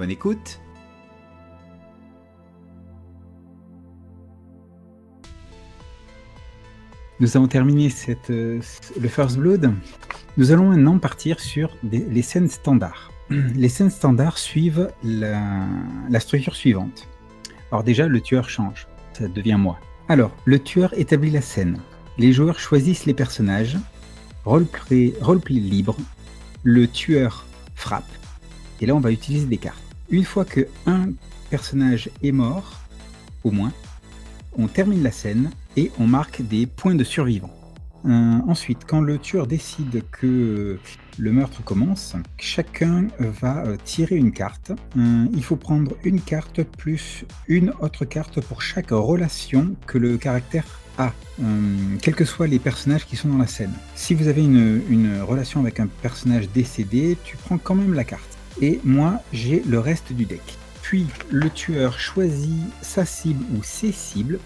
Bonne écoute Nous avons terminé cette, euh, le First Blood. Nous allons maintenant partir sur les scènes standards. Les scènes standards suivent la, la structure suivante. Alors déjà, le tueur change. Ça devient moi. Alors, le tueur établit la scène. Les joueurs choisissent les personnages. Roleplay, roleplay libre. Le tueur frappe. Et là, on va utiliser des cartes. Une fois que un personnage est mort, au moins, on termine la scène et on marque des points de survivants. Euh, ensuite, quand le tueur décide que le meurtre commence, chacun va euh, tirer une carte. Euh, il faut prendre une carte plus une autre carte pour chaque relation que le caractère a, quels que soient les personnages qui sont dans la scène. Si vous avez une, une relation avec un personnage décédé, tu prends quand même la carte. Et moi, j'ai le reste du deck. Puis, le tueur choisit sa cible ou ses cibles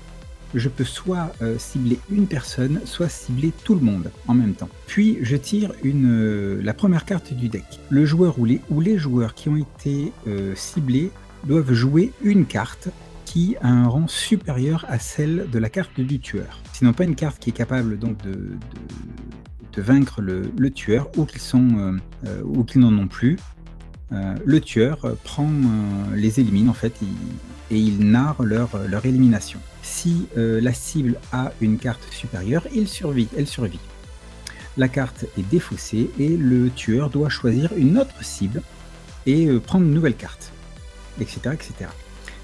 je peux soit euh, cibler une personne, soit cibler tout le monde en même temps. Puis je tire une, euh, la première carte du deck. Le joueur ou les, ou les joueurs qui ont été euh, ciblés doivent jouer une carte qui a un rang supérieur à celle de la carte du tueur. Sinon pas une carte qui est capable donc de, vaincre le, tueur ou ou qu'ils n'en ont plus. Le tueur prend les élimine en fait et il narre leur, élimination. Si euh, la cible a une carte supérieure, il survit, elle survit. La carte est défaussée et le tueur doit choisir une autre cible et euh, prendre une nouvelle carte, etc., etc.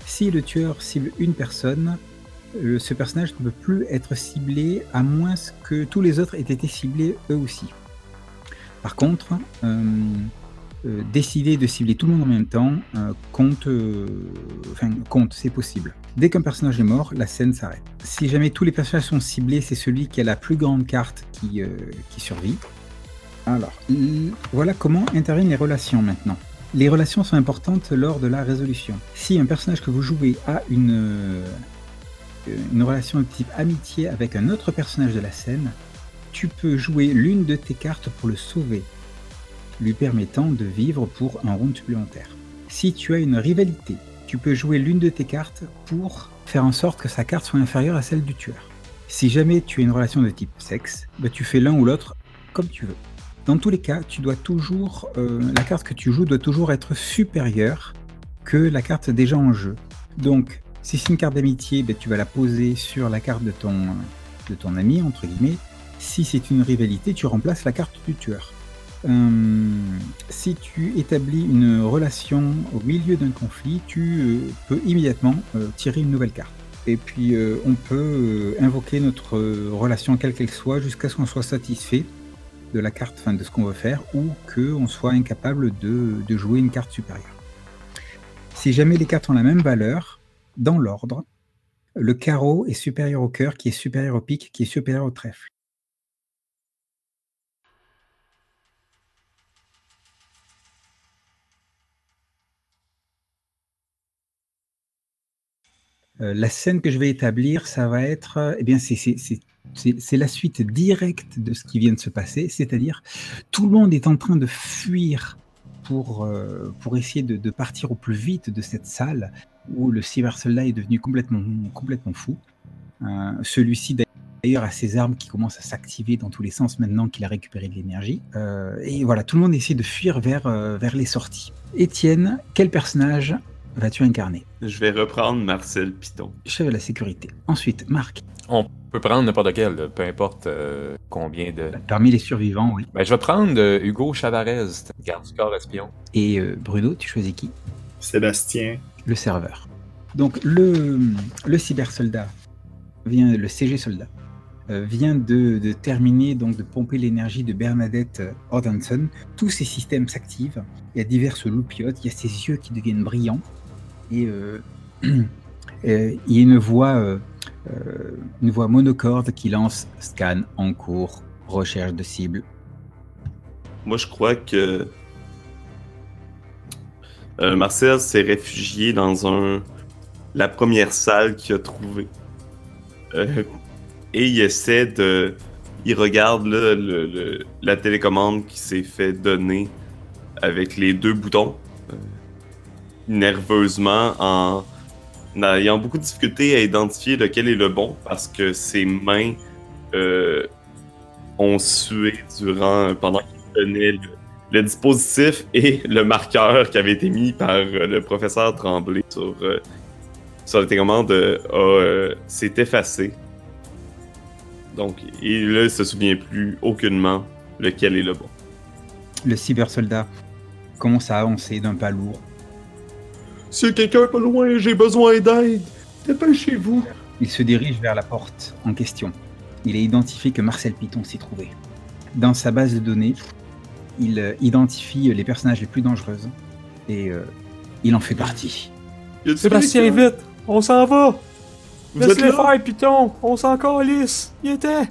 Si le tueur cible une personne, euh, ce personnage ne peut plus être ciblé à moins que tous les autres aient été ciblés eux aussi. Par contre, euh, décider de cibler tout le monde en même temps euh, compte, euh, enfin compte, c'est possible. Dès qu'un personnage est mort, la scène s'arrête. Si jamais tous les personnages sont ciblés, c'est celui qui a la plus grande carte qui, survit. Alors, voilà comment interviennent les relations maintenant. Les relations sont importantes lors de la résolution. Si un personnage que vous jouez a une, une relation de type amitié avec un autre personnage de la scène, tu peux jouer l'une de tes cartes pour le sauver lui permettant de vivre pour un round supplémentaire. Si tu as une rivalité, tu peux jouer l'une de tes cartes pour faire en sorte que sa carte soit inférieure à celle du tueur. Si jamais tu as une relation de type sexe, bah, tu fais l'un ou l'autre comme tu veux. Dans tous les cas, tu dois toujours, euh, la carte que tu joues doit toujours être supérieure que la carte déjà en jeu. Donc, si c'est une carte d'amitié, bah, tu vas la poser sur la carte de ton, de ton ami, entre guillemets. Si c'est une rivalité, tu remplaces la carte du tueur. Euh, si tu établis une relation au milieu d'un conflit, tu euh, peux immédiatement euh, tirer une nouvelle carte. Et puis on peut invoquer notre relation quelle qu'elle soit jusqu'à ce qu'on soit satisfait de la carte, enfin de ce qu'on veut faire, ou qu'on soit incapable de, de jouer une carte supérieure. Si jamais les cartes ont la même valeur, dans l'ordre, le carreau est supérieur au cœur, qui est supérieur au pic, qui est supérieur au trèfle. Euh, la scène que je vais établir, ça va être, euh, eh bien, c'est la suite directe de ce qui vient de se passer, c'est-à-dire tout le monde est en train de fuir pour, euh, pour essayer de, partir au plus vite de cette salle où le cyber-soldat est devenu complètement, complètement fou. Celui-ci d'ailleurs a ses armes qui commencent à s'activer dans tous les sens maintenant qu'il a récupéré de l'énergie. et voilà, tout le monde essaie de fuir vers, vers les sorties. Étienne, quel personnage vas-tu incarner? Je vais reprendre Marcel Piton. Chef de la sécurité. Ensuite, Marc. On peut prendre n'importe quel, peu importe euh, combien de... Parmi les survivants, oui. Ben, je vais prendre euh, Hugo Chavarez, garde du corps espion. Et euh, Bruno, tu choisis qui? Sébastien. Le serveur. Donc le, le cyber soldat vient, le CG soldat, euh, vient de, de terminer donc de pomper l'énergie de Bernadette Ordanson. Tous ses systèmes s'activent. Il y a diverses loupiotes. Il y a ses yeux qui deviennent brillants. Et euh, euh, il y a une voix, euh, une voix monocorde qui lance scan en cours, recherche de cible. Moi, je crois que Marcel s'est réfugié dans un la première salle qu'il a trouvée. Et il essaie de. Il regarde la télécommande qui s'est fait donner avec les deux boutons. Nerveusement, en ayant beaucoup de difficulté à identifier lequel est le bon parce que ses mains euh, ont sué durant pendant qu'il tenait le, dispositif et le marqueur qui avait été mis par euh, le professeur Tremblay sur, euh, sur la télécommande euh, s'est effacé. Donc, il se souvient plus aucunement lequel est le bon. Le cybersoldat commence à avancer d'un pas lourd. A quelqu'un pas loin, j'ai besoin d'aide. Dépêchez-vous. Il se dirige vers la porte en question. Il a identifié que Marcel Piton s'y trouvait. Dans sa base de données, il euh, identifie les personnages les plus dangereux et euh, il en fait partie. Sébastien, vite! On s'en va! Vous êtes Laisse-les là? faire, Python! On s'en calisse! Il était!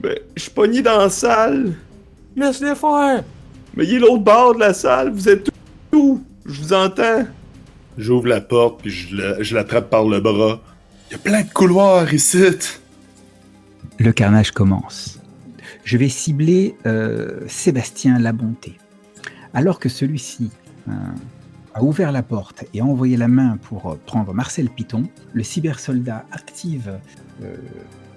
Ben, je suis pogné dans la salle. Laisse-les faire! Mais il est l'autre bord de la salle. Vous êtes où? Je vous entends. J'ouvre la porte puis je la- je l'attrape par le bras. Il y a plein de couloirs ici. Le carnage commence. Je vais cibler euh, Sébastien Labonté. Alors que celui-ci euh, a ouvert la porte et a envoyé la main pour euh, prendre Marcel Piton, le cybersoldat active euh,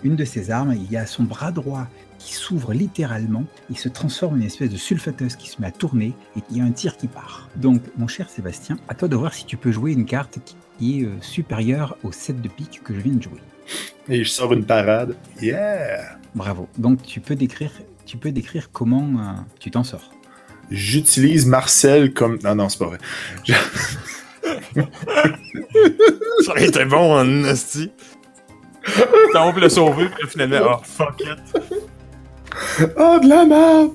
une de ses armes. Il y a son bras droit qui s'ouvre littéralement. Il se transforme en une espèce de sulfateuse qui se met à tourner et il y a un tir qui part. Donc, mon cher Sébastien, à toi de voir si tu peux jouer une carte qui est euh, supérieure au 7 de pique que je viens de jouer. Et je sors une parade. Yeah! Bravo. Donc tu peux décrire, tu peux décrire comment euh, tu t'en sors. J'utilise Marcel comme. Non, non, c'est pas vrai. Je- Ça aurait été bon en esti. T'as envie de le sauver, puis finalement, oh fuck it. Oh, de la merde!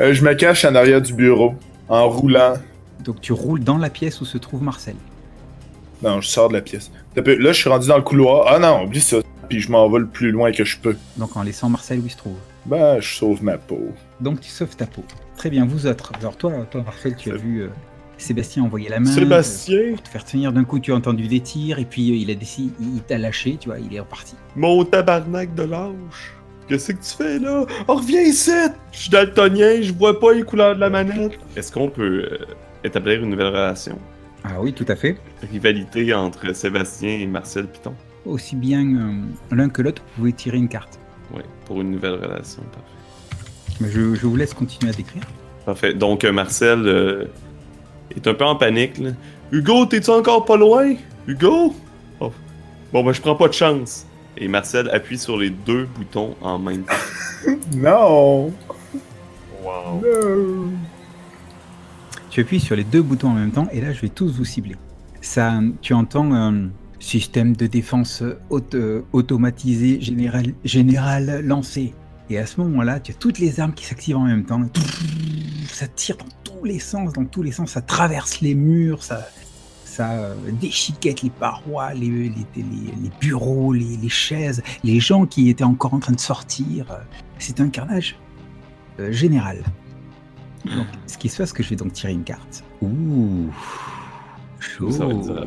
Euh, je me cache en arrière du bureau, en roulant. Donc tu roules dans la pièce où se trouve Marcel. Non, je sors de la pièce. Là, je suis rendu dans le couloir. Ah non, oublie ça. Puis je m'en vais le plus loin que je peux. Donc en laissant Marcel où il se trouve. Ben, je sauve ma peau. Donc tu sauves ta peau. Très bien, vous autres. Alors toi, toi Marcel, tu as vu euh, Sébastien envoyer la main. euh, Sébastien, pour te faire tenir d'un coup, tu as entendu des tirs et puis euh, il a décidé, il t'a lâché, tu vois, il est reparti. mon tabarnak de lâche. Qu'est-ce que tu fais là? Oh, reviens ici! Je suis daltonien, je vois pas les couleurs de la manette. Est-ce qu'on peut euh, établir une nouvelle relation? Ah oui, tout à fait. Rivalité entre Sébastien et Marcel Piton. Aussi bien euh, l'un que l'autre, vous pouvez tirer une carte. Ouais, pour une nouvelle relation, parfait. Mais je, je vous laisse continuer à décrire. Parfait. Donc, euh, Marcel euh, est un peu en panique. Là. Hugo, t'es-tu encore pas loin? Hugo? Oh. Bon, ben, je prends pas de chance. Et Marcel appuie sur les deux boutons en même temps. Non! Wow. Tu appuies sur les deux boutons en même temps et là je vais tous vous cibler. Ça, tu entends un système de défense auto- automatisé général, général lancé. Et à ce moment-là, tu as toutes les armes qui s'activent en même temps. Ça tire dans tous les sens, dans tous les sens. Ça traverse les murs, ça, ça euh, déchiquette les parois, les, les, les- les bureaux, les, chaises, les gens qui étaient encore en train de sortir. C'est un carnage euh, général. Donc, ce qui se passe, c'est que je vais donc tirer une carte. Ouh, chaud. Va.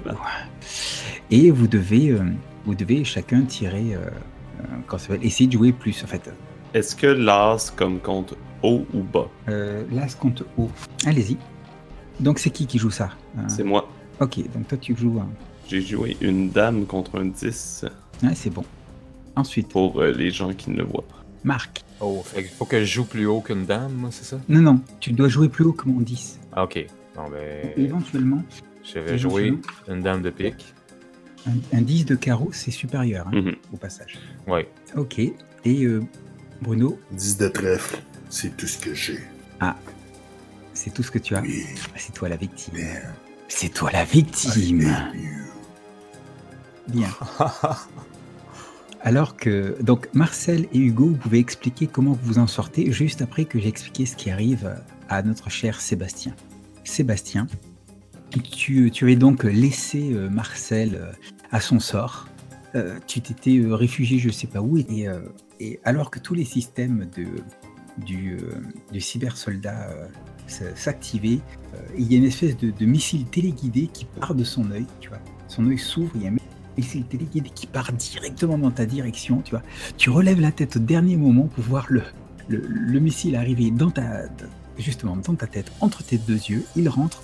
Et vous devez, euh, vous devez chacun tirer, euh, comment ça s'appelle, essayer de jouer plus en fait. Est-ce que l'as comme compte haut ou bas? Euh, ce compte haut. Allez-y. Donc c'est qui qui joue ça Euh, C'est moi. Ok, donc toi tu joues un. J'ai joué une dame contre un 10 Ouais, c'est bon. Ensuite, pour euh, les gens qui ne le voient pas. Marc. Oh, fait qu'il faut que je joue plus haut qu'une dame, moi, c'est ça? Non, non, tu dois jouer plus haut que mon 10. Ah, ok. Bon, ben. Éventuellement, Je vais jouer une dame de pique. un, un 10 de carreau, c'est supérieur hein, Mhm. au passage. Ouais. Ok. Et euh, Bruno, 10 de trèfle, c'est tout ce que j'ai. c'est tout ce que tu as. Oui. C'est toi la victime. C'est toi la victime. Bien. alors que donc Marcel et Hugo, vous pouvez expliquer comment vous vous en sortez juste après que j'ai expliqué ce qui arrive à notre cher Sébastien. Sébastien, tu, tu avais donc laissé euh, Marcel euh, à son sort. Euh, tu t'étais réfugié je sais pas où et, euh, et alors que tous les systèmes de, du, euh, du cybersoldat euh, s'activaient, euh, il y a une espèce de, missile téléguidé qui part de son œil, tu vois. Son œil s'ouvre, il y a un missile téléguidé qui part directement dans ta direction, tu vois. Tu relèves la tête au dernier moment pour voir le, le, le missile arriver dans ta, justement dans ta tête, entre tes deux yeux. Il rentre,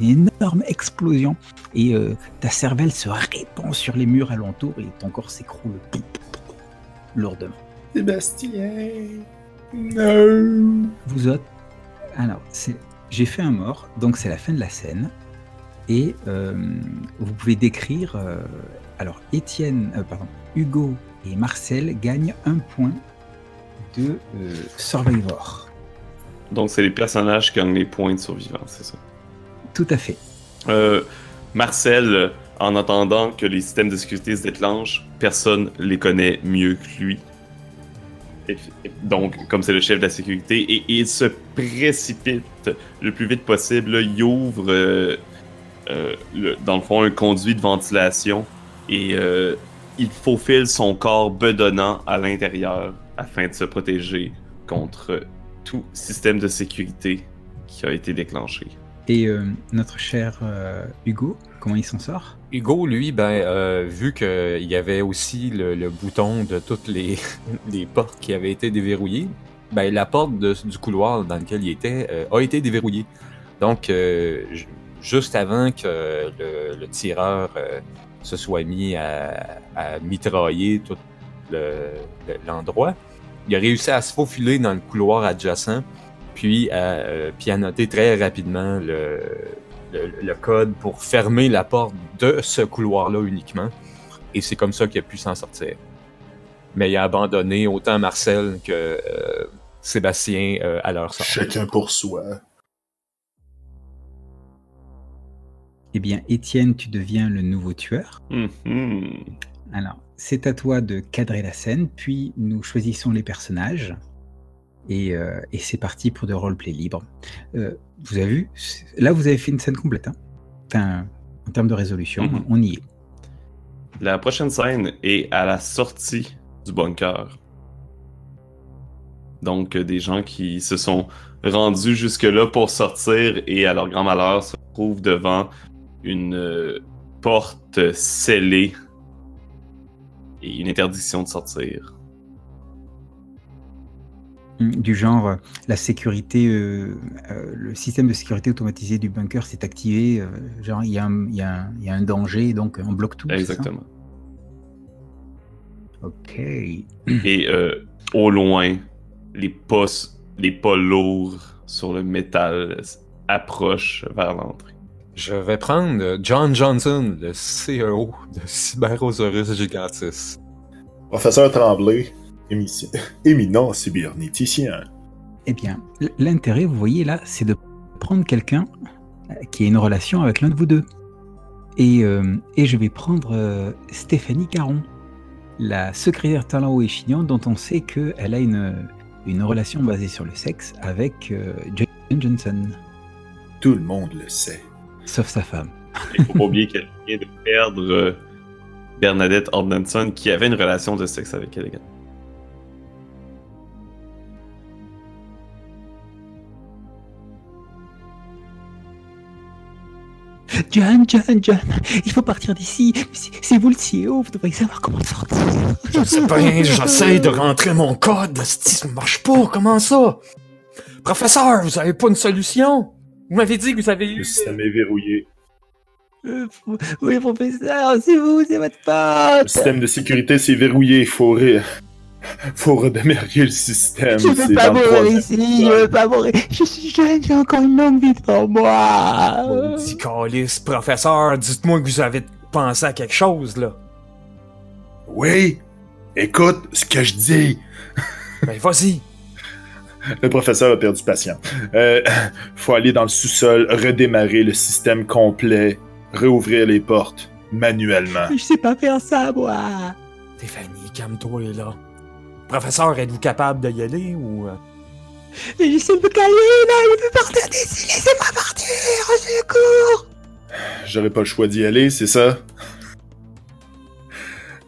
une énorme explosion et ta cervelle se répand sur les murs alentours et ton corps s'écroule lourdement. Sébastien. Non. Vous autres, alors c'est, j'ai fait un mort, donc c'est la fin de la scène et euh, vous pouvez décrire. euh, alors Étienne, euh, pardon, Hugo et Marcel gagnent un point de euh, Survivor. Donc, c'est les personnages qui gagnent les points de survivance, c'est ça? Tout à fait. Euh, Marcel, euh, en attendant que les systèmes de sécurité se déclenchent, personne les connaît mieux que lui. Donc, comme c'est le chef de la sécurité, il se précipite le plus vite possible. il ouvre, euh, euh, dans le fond, un conduit de ventilation et euh, il faufile son corps bedonnant à l'intérieur afin de se protéger contre tout système de sécurité qui a été déclenché. Et notre cher Hugo, comment il s'en sort? Hugo, lui, ben, euh, vu qu'il y avait aussi le, bouton de toutes les, les portes qui avaient été déverrouillées, ben, la porte du couloir dans lequel il était euh, a été déverrouillée. Donc, euh, ju- juste avant que le, tireur euh, se soit mis à, à mitrailler tout le- le- l'endroit, il a réussi à se faufiler dans le couloir adjacent, puis à, euh, puis à noter très rapidement le, le, le code pour fermer la porte de ce couloir-là uniquement. Et c'est comme ça qu'il a pu s'en sortir. Mais il a abandonné autant Marcel que euh, Sébastien euh, à leur sort. Chacun pour soi. Eh bien, Étienne, tu deviens le nouveau tueur. Mhm. Alors, c'est à toi de cadrer la scène, puis nous choisissons les personnages. Et, euh, et c'est parti pour de roleplay libre. Euh, vous avez vu Là, vous avez fait une scène complète. hein. Enfin, en termes de résolution, Mhm. on y est. La prochaine scène est à la sortie du bunker. Donc, euh, des gens qui se sont rendus jusque-là pour sortir et, à leur grand malheur, se trouvent devant une euh, porte scellée et une interdiction de sortir. Du genre, euh, la sécurité, euh, euh, le système de sécurité automatisé du bunker s'est activé. euh, genre, il y, a un- y y a danger, donc on bloque tout. Exactement. Ok. Et euh, au loin, les pas, les pas lourds sur le métal approchent vers l'entrée. Je vais prendre John Johnson, le CEO de Cyberosaurus Gigantis. Professeur Tremblay, éminent cybernéticien. Eh bien, l'intérêt, vous voyez là, c'est de prendre quelqu'un euh, qui a une relation avec l'un de vous deux. Et, euh, et je vais prendre euh, Stéphanie Caron, la secrétaire talent et chignon dont on sait qu'elle a une, une relation basée sur le sexe avec euh, John Johnson, Tout le monde le sait. sauf sa femme. Il faut pas oublier qu'elle vient de perdre euh, Bernadette Ordnanson qui avait une relation de sexe avec elle également. John, John, John, il faut partir d'ici. C'est c'est vous le CEO, vous devriez savoir comment sortir. Je sais bien, j'essaie de rentrer mon code, si ça marche pas, comment ça? Professeur, vous avez pas une solution? Vous m'avez dit que vous avez Le eu... système est verrouillé. Euh, oui, professeur, c'est vous, c'est votre Le faute. système de sécurité s'est verrouillé. Il faut, ré- faut redémarrer le système. Je veux pas mourir ici, je veux pas mourir. Je suis jeune, j'ai encore une longue vie devant moi. Maudit calice, professeur, dites-moi que vous avez pensé à quelque chose, là. Oui, écoute ce que je dis. Ben, vas-y. Le professeur a perdu patient. Euh, faut aller dans le sous-sol, redémarrer le système complet, réouvrir les portes manuellement. Je sais pas faire ça, moi. Stéphanie, calme-toi là. Professeur, êtes-vous capable d'y aller ou. euh? Laissez-moi caler, là, il veut partir d'ici, laissez-moi partir, au secours J'aurais pas le choix d'y aller, c'est ça?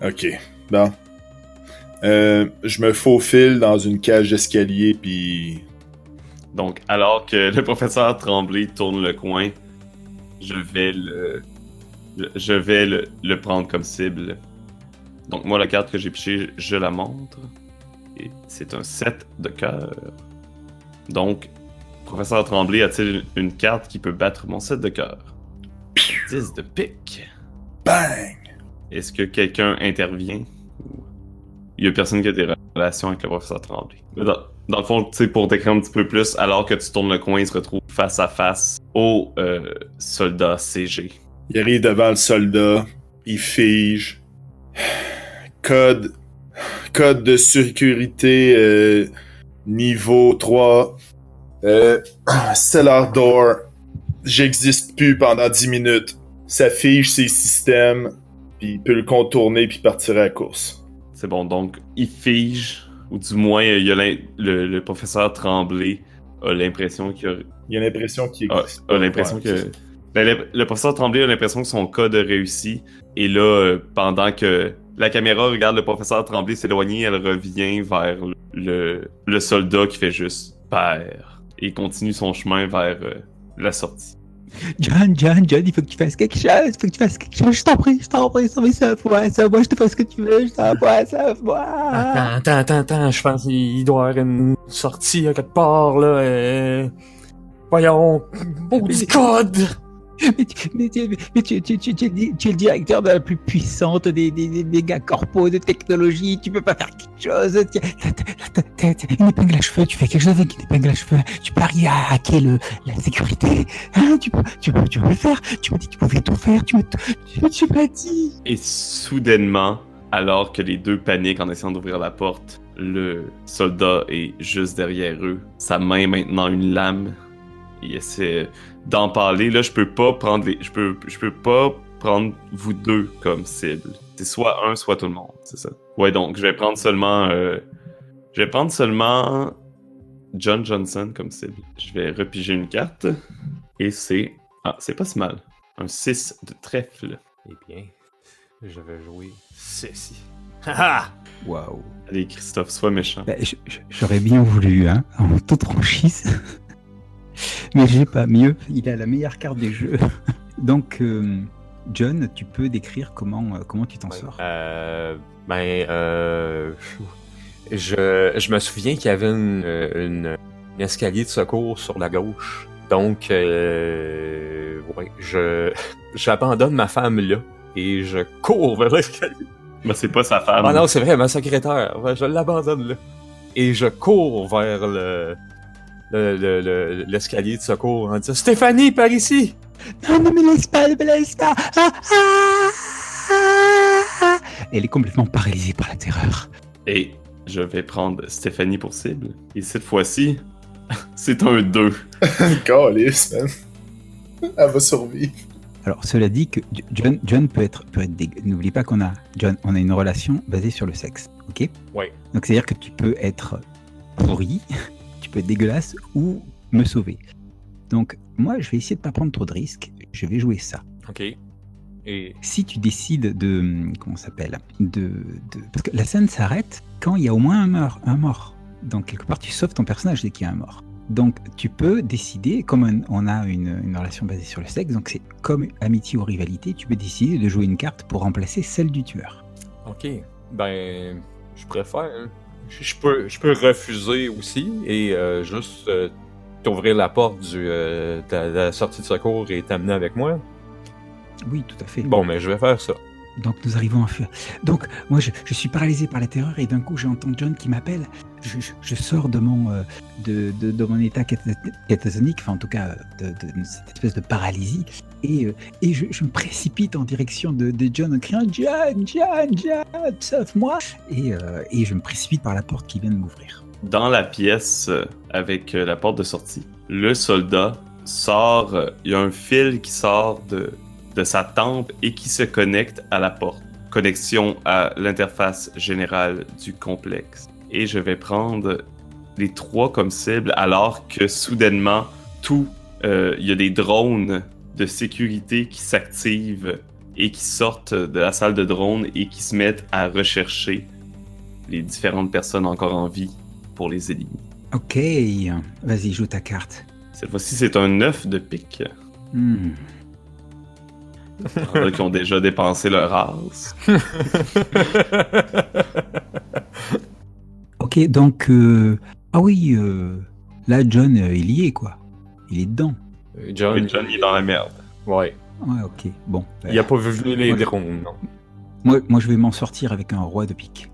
Ok, bon. Euh, je me faufile dans une cage d'escalier, puis Donc, alors que le professeur Tremblay tourne le coin, je vais le, le- je vais le, le prendre comme cible. Donc, moi, la carte que j'ai pichée, je la montre. Et c'est un 7 de cœur. Donc, professeur Tremblay a-t-il une carte qui peut battre mon 7 de cœur 10 de pique. bang! Est-ce que quelqu'un intervient? Il y a personne qui a des relations avec le professeur Tremblay? Mais Dans, dans le fond, pour décrire un petit peu plus, alors que tu tournes le coin, il se retrouve face à face au euh, soldat CG. Il arrive devant le soldat, il fige. Code. Code de sécurité euh, niveau 3. Euh, cellar door. J'existe plus pendant 10 minutes. Ça fige ses systèmes, puis il peut le contourner puis partir à la course. C'est bon, donc il fige, ou du moins, il y a le, le professeur Tremblay a l'impression qu'il a Il a l'impression qu'il a, existe. a l'impression que. Ben, le, le professeur Tremblay a l'impression que son code a réussi. Et là, euh, pendant que la caméra regarde le professeur Tremblay s'éloigner, elle revient vers le, le soldat qui fait juste père. Et continue son chemin vers euh, la sortie. John, John, John, il faut que tu fasses quelque chose, il faut que tu fasses quelque chose, je t'en prie, je t'en prie, sauve ça, moi, ça, moi, je te fais ce que tu veux, je t'en prie, ça, moi. Attends, attends, attends, attends, je pense qu'il doit y avoir une sortie à quelque part, là. euh. Voyons, maudit code! Mais, tu, es le- directeur de la plus puissante des, méga corpos de technologie, tu peux pas faire quelque chose, t'as- une épingle à cheveux, tu fais quelque chose avec une épingle à cheveux, tu arriver à hacker le, la sécurité, hein, tu peux, tu peux, tu peux le faire, tu m'as dit que tu pouvais tout faire, tu tu, m'as dit. Et soudainement, alors que les deux paniquent en essayant d'ouvrir la porte, le soldat est juste derrière eux. Sa main maintenant une lame. Il essaie d'empaler. Là, je peux pas prendre les. Je peux, je peux pas prendre vous deux comme cible. C'est soit un, soit tout le monde, c'est ça. Ouais, donc je vais prendre seulement. euh, Je vais prendre seulement John Johnson comme cible. Je vais repiger une carte. Et c'est. Ah, c'est pas si mal. Un 6 de trèfle. Eh bien, je vais jouer ceci. Haha! Waouh. Allez, Christophe, sois méchant. Ben, J'aurais bien voulu, hein, en toute franchise. Mais j'ai pas mieux. Il a la meilleure carte du jeu. Donc, euh, John, tu peux décrire comment, euh, comment tu t'en sors? Euh, ben, euh, je, je me souviens qu'il y avait une, une- un escalier de secours sur la gauche. Donc, euh, ouais, je, j'abandonne ma femme là et je cours vers l'escalier. Mais c'est pas sa femme. Ah non, c'est vrai, ma secrétaire. Ouais, je l'abandonne là. Et je cours vers le, le- le- le- l'escalier de secours en disant Stéphanie, par ici! Non, non, mais laisse pas, ne me laisse pas. Ah, ah, ah, ah. Elle est complètement paralysée par la terreur. Et je vais prendre Stéphanie pour cible. Et cette fois-ci, c'est un 2. Calice, man. Elle va survivre. Alors, cela dit que John, John peut être, peut être dég- N'oublie pas qu'on a, John, on a une relation basée sur le sexe, ok? Ouais. Donc, c'est-à-dire que tu peux être pourri, être dégueulasse ou me sauver. Donc, moi, je vais essayer de pas prendre trop de risques. Je vais jouer ça. Ok. Et. Si tu décides de, comment s'appelle, de, de, parce que la scène s'arrête quand il y a au moins un mort, un mort. Donc quelque part, tu sauves ton personnage dès qu'il y a un mort. Donc tu peux décider, comme on- on a une, une relation basée sur le sexe, donc c'est comme amitié ou rivalité, tu peux décider de jouer une carte pour remplacer celle du tueur. Ok. Ben, je préfère. Je, peux, je peux refuser aussi et euh, juste euh, t'ouvrir la porte du, euh, de, la, de la sortie de secours et t'amener avec moi. Oui, tout à fait. Bon, mais je vais faire ça. Donc nous arrivons à fuir. Donc moi je, je suis paralysé par la terreur et d'un coup j'entends John qui m'appelle. Je, sors de mon, euh, état catat- catatonique, enfin en tout cas de, cette espèce de paralysie, et, euh, je, me précipite en direction de, John en criant John, John, John, sauve-moi et, euh, et je me précipite par la porte qui vient de m'ouvrir. Dans la pièce avec la porte de sortie, le soldat sort. Il y a un fil qui sort de sa tempe et qui se connecte à la porte. connexion à l'interface générale du complexe. Et je vais prendre les trois comme cible alors que soudainement, tout, euh, il y a des drones de sécurité qui s'activent et qui sortent de la salle de drones et qui se mettent à rechercher les différentes personnes encore en vie pour les éliminer. Ok, vas-y, joue ta carte. Cette fois-ci, c'est un 9 de pique. Hmm. Il y en a qui ont déjà dépensé leur race. Ok, donc... euh, Ah oui, euh, là, John, euh, il y est, quoi. Il est dedans. Euh, John, Oui, John il est dans la merde. ouais. Ouais, ok, bon. ben, Il a pas vu venir les drones, non. moi, moi, je vais m'en sortir avec un roi de pique.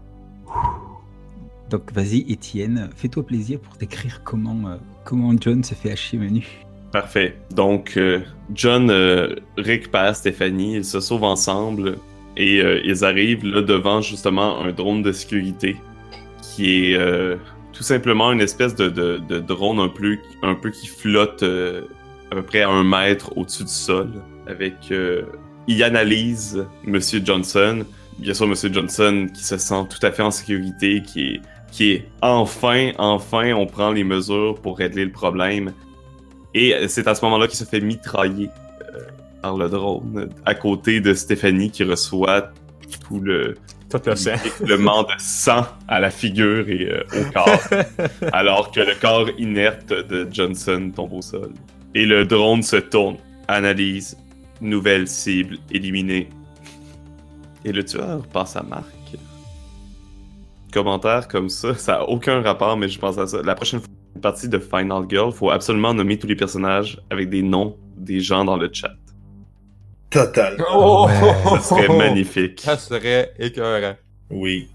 Donc, vas-y, Étienne, fais-toi plaisir pour décrire comment, euh, comment John se fait hacher menu. Parfait. Donc, euh, John euh, récupère Stéphanie, ils se sauvent ensemble et euh, ils arrivent là devant justement un drone de sécurité qui est euh, tout simplement une espèce de, drone un peu, qui flotte euh, à peu près à un mètre au-dessus du sol. Avec, euh, il analyse Monsieur Johnson. Bien sûr, Monsieur Johnson qui se sent tout à fait en sécurité, qui est, qui est enfin, enfin, on prend les mesures pour régler le problème. Et c'est à ce moment-là qu'il se fait mitrailler par le drone, à côté de Stéphanie qui reçoit tout le Tout le sang. de sang à la figure et euh, au corps, alors que le corps inerte de Johnson tombe au sol. Et le drone se tourne, analyse, nouvelle cible éliminée. Et le tueur passe à Marc. Commentaire comme ça, ça a aucun rapport, mais je pense à ça. La prochaine fois, une partie de Final Girl, faut absolument nommer tous les personnages avec des noms des gens dans le chat. Total. Oh! Ouais. Ça serait magnifique. Ça serait écœurant. Oui.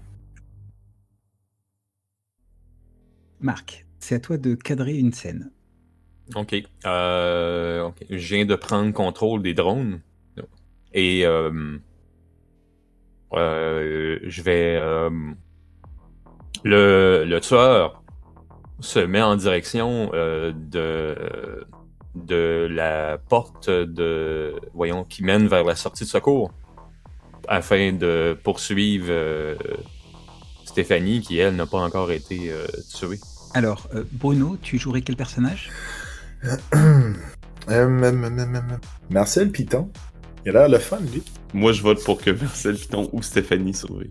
Marc, c'est à toi de cadrer une scène. Ok. Euh, ok. Je viens de prendre contrôle des drones. Et euh, euh, je vais... euh, le, le tueur se met en direction euh, de, de la porte de voyons qui mène vers la sortie de secours afin de poursuivre euh, Stéphanie qui elle n'a pas encore été euh, tuée. Alors, euh, Bruno, tu jouerais quel personnage? Hum, hum, hum, hum, hum. Marcel Piton. Il a l'air le fun, lui. Moi, je vote pour que Marcel Piton ou Stéphanie survivent.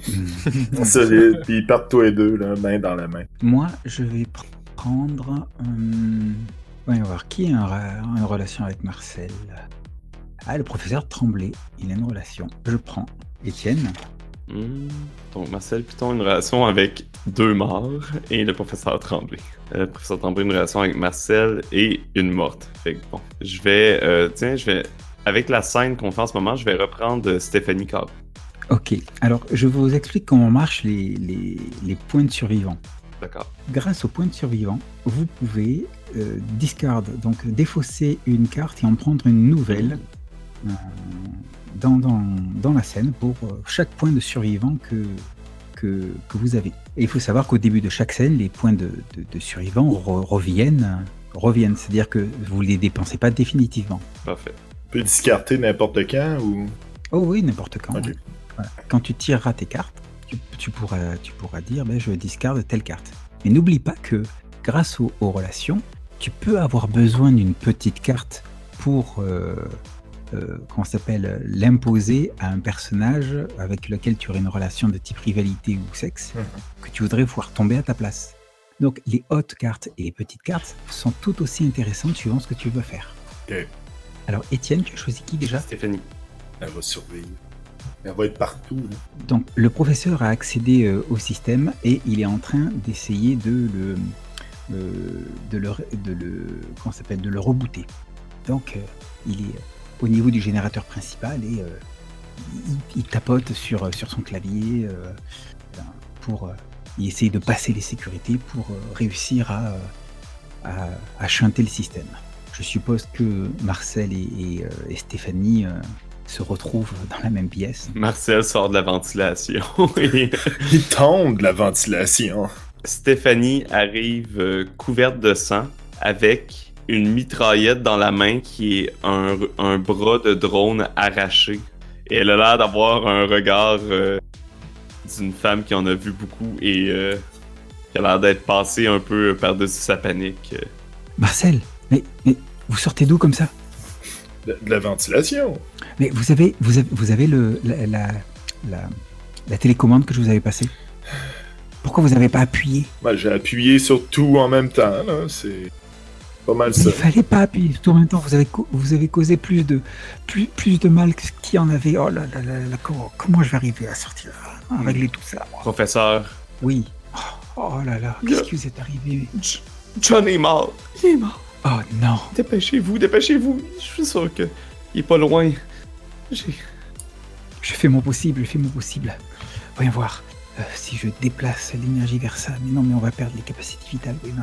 Solide. Puis ils partent tous les deux, là, main dans la main. Moi, je vais pr- prendre. hum, Voyons voir, qui a une relation avec Marcel Ah, le professeur Tremblay, il a une relation. Je prends. Étienne Hmm. Donc, Marcel Piton a une relation avec deux morts et le professeur Tremblay. Euh, le professeur Tremblay a une relation avec Marcel et une morte. Fait que bon, je vais. euh, tiens, je vais. Avec la scène qu'on fait en ce moment, je vais reprendre euh, Stéphanie Carr. Ok, alors je vous explique comment marchent les, les, les points de survivants. D'accord. Grâce aux points de survivants, vous pouvez euh, discard, donc défausser une carte et en prendre une nouvelle euh, dans, dans, dans la scène pour euh, chaque point de survivant que, que, que vous avez. Et il faut savoir qu'au début de chaque scène, les points de, de, de survivants re- reviennent, reviennent, c'est-à-dire que vous ne les dépensez pas définitivement. Parfait. Tu peux discarter n'importe quand ou? Oh oui, n'importe quand. Voilà. Quand tu tireras tes cartes, tu, tu pourras, tu pourras dire ben, je discarde telle carte. Mais n'oublie pas que grâce aux, aux relations, tu peux avoir besoin d'une petite carte pour euh, euh, comment ça s'appelle euh, l'imposer à un personnage avec lequel tu aurais une relation de type rivalité ou sexe Mhm. que tu voudrais voir tomber à ta place. Donc les hautes cartes et les petites cartes sont tout aussi intéressantes suivant ce que tu veux faire. Alors Étienne, tu as choisi qui déjà? Stéphanie. Elle va survivre. Elle va être partout, là. Donc le professeur a accédé euh, au système et il est en train d'essayer de le, euh, de le, de le, comment s'appelle, de le rebooter. Donc euh, il est au niveau du générateur principal et euh, il, il tapote sur, euh, sur son clavier euh, pour euh, il essaye de passer les sécurités pour euh, réussir à, euh, à, à chanter le système. Je suppose que Marcel et, et, euh, et Stéphanie euh, se retrouvent dans la même pièce. Marcel sort de la ventilation et Il tombe de la ventilation. Stéphanie arrive euh, couverte de sang avec une mitraillette dans la main qui est un, un bras de drone arraché. Et elle a l'air d'avoir un regard euh, d'une femme qui en a vu beaucoup et euh, qui a l'air d'être passée un peu par-dessus sa panique. Marcel, mais, mais vous sortez d'où comme ça? De, de la ventilation. Mais vous avez, vous avez, vous avez le, la, la, la, la télécommande que je vous avais passée? Pourquoi vous n'avez pas appuyé Moi, j'ai appuyé sur tout en même temps. C'est pas mal Il ça. fallait pas appuyer tout en même temps. Vous avez, co- vous avez causé plus de, plus, plus de mal que ce qu'il y en avait. Oh là là là là, comment, comment je vais arriver à sortir, à régler tout ça? Moi Professeur, Oui. Oh, oh là là, qu'est-ce qui vous est arrivé? J- John est mort. Il est mort. Oh non. Dépêchez-vous, dépêchez-vous. Je suis sûr que il est pas loin. J'ai. Je fais mon possible, je fais mon possible. Voyons voir. Euh, si je déplace l'énergie vers ça. Mais non, mais on va perdre les capacités vitales. Oui, non.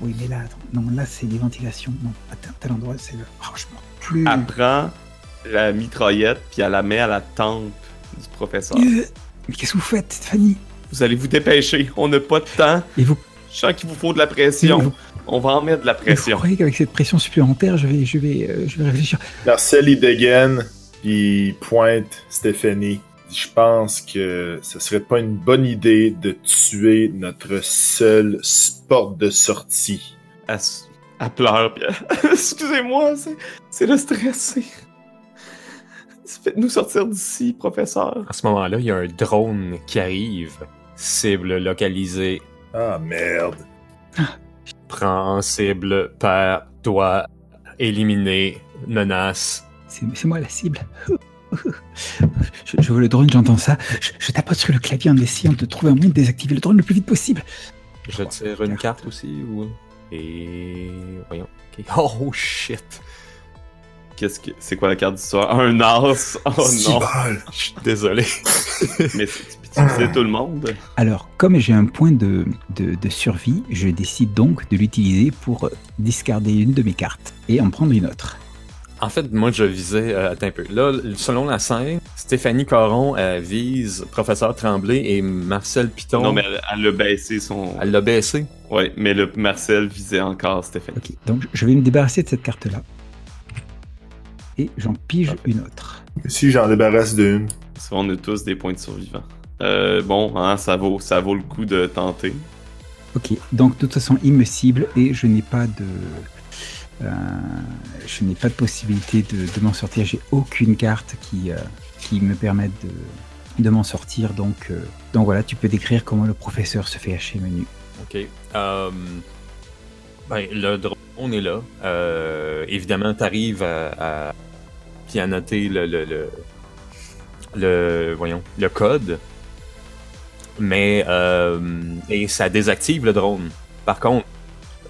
Oui, mais là, attends. non, là, c'est les ventilations. Non, à tel- endroit, c'est le. Franchement, plus. Elle prend la mitraillette puis elle la met à la tempe du professeur. Euh, mais qu'est-ce que vous faites, Fanny Vous allez vous dépêcher. On n'a pas de temps. Et vous, Je sens qu'il vous faut de la et pression. vous, On va en mettre de la et vous pression. croyez qu'avec cette pression supplémentaire, je vais, je vais, euh, je vais réfléchir? Marcel, il dégaine, il pointe Stéphanie. Je pense que ce serait pas une bonne idée de tuer notre seul sport de sortie. Elle, s- elle pleure. puis elle- Excusez-moi, c'est- c'est le stress. Faites-nous sortir d'ici, professeur. À ce moment-là, il y a un drone qui arrive. Cible localisée. Ah merde. Prend en cible, perd, doit éliminer, menace. C'est c'est moi la cible. Je, je veux le drone, j'entends ça. Je, je tapote sur le clavier en essayant de trouver un moyen de désactiver le drone le plus vite possible. Je tire une carte aussi ou. Et. Voyons. Oh shit! Qu'est-ce que c'est quoi la carte d'histoire? Un as. Oh non. Je suis désolé. Mais c'est- tout le monde? Alors, comme j'ai un point de, de, de survie, je décide donc de l'utiliser pour discarder une de mes cartes et en prendre une autre. En fait, moi, je visais. euh, attends un peu. Là, selon la scène, Stéphanie Caron elle vise Professeur Tremblay et Marcel Piton. Non, mais elle, a baissé son. Elle l'a baissé. Ouais, mais le Marcel visait encore Stéphanie. Ok, donc je vais me débarrasser de cette carte-là. Et j'en pige une autre. Si j'en débarrasse d'une. Parce qu'on a tous des points de survivants. Euh, bon, hein, ça vaut, ça vaut le coup de tenter. Ok, donc de toute façon, il me cible et je n'ai pas de. Euh, je n'ai pas de possibilité de, m'en sortir. J'ai aucune carte qui, euh, qui me permette de, m'en sortir. Donc, euh, donc voilà, tu peux décrire comment le professeur se fait hacher menu. Ok. Ben, le drone est là. Évidemment, t'arrives à, à pianoter le, le, voyons, le code. Mais, et ça désactive le drone. Par contre,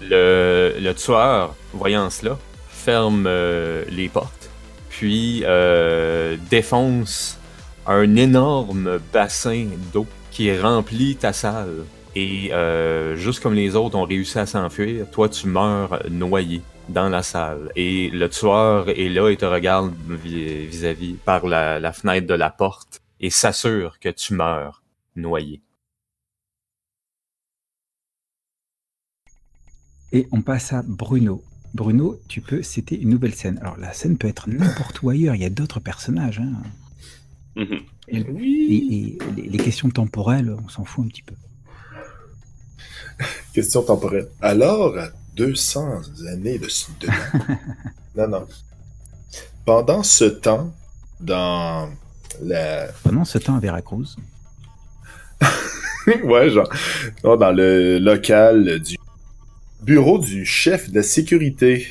le, le tueur, voyant cela, ferme euh, les portes, puis euh, défonce un énorme bassin d'eau qui remplit ta salle. Et euh, juste comme les autres ont réussi à s'enfuir, toi tu meurs noyé dans la salle. Et le tueur est là et te regarde vi- vis-à-vis par la, la fenêtre de la porte et s'assure que tu meurs noyé. Et on passe à Bruno. Bruno, tu peux, c'était une nouvelle scène. Alors la scène peut être n'importe où ailleurs, il y a d'autres personnages. hein. Mhm. Et, et- et les, les questions temporelles, on s'en fout un petit peu. Question temporelle. Alors, à 200 années de... de... non, non. Pendant ce temps, dans la... Pendant ce temps à Veracruz, ouais, genre, non, dans le local du bureau du chef de la sécurité,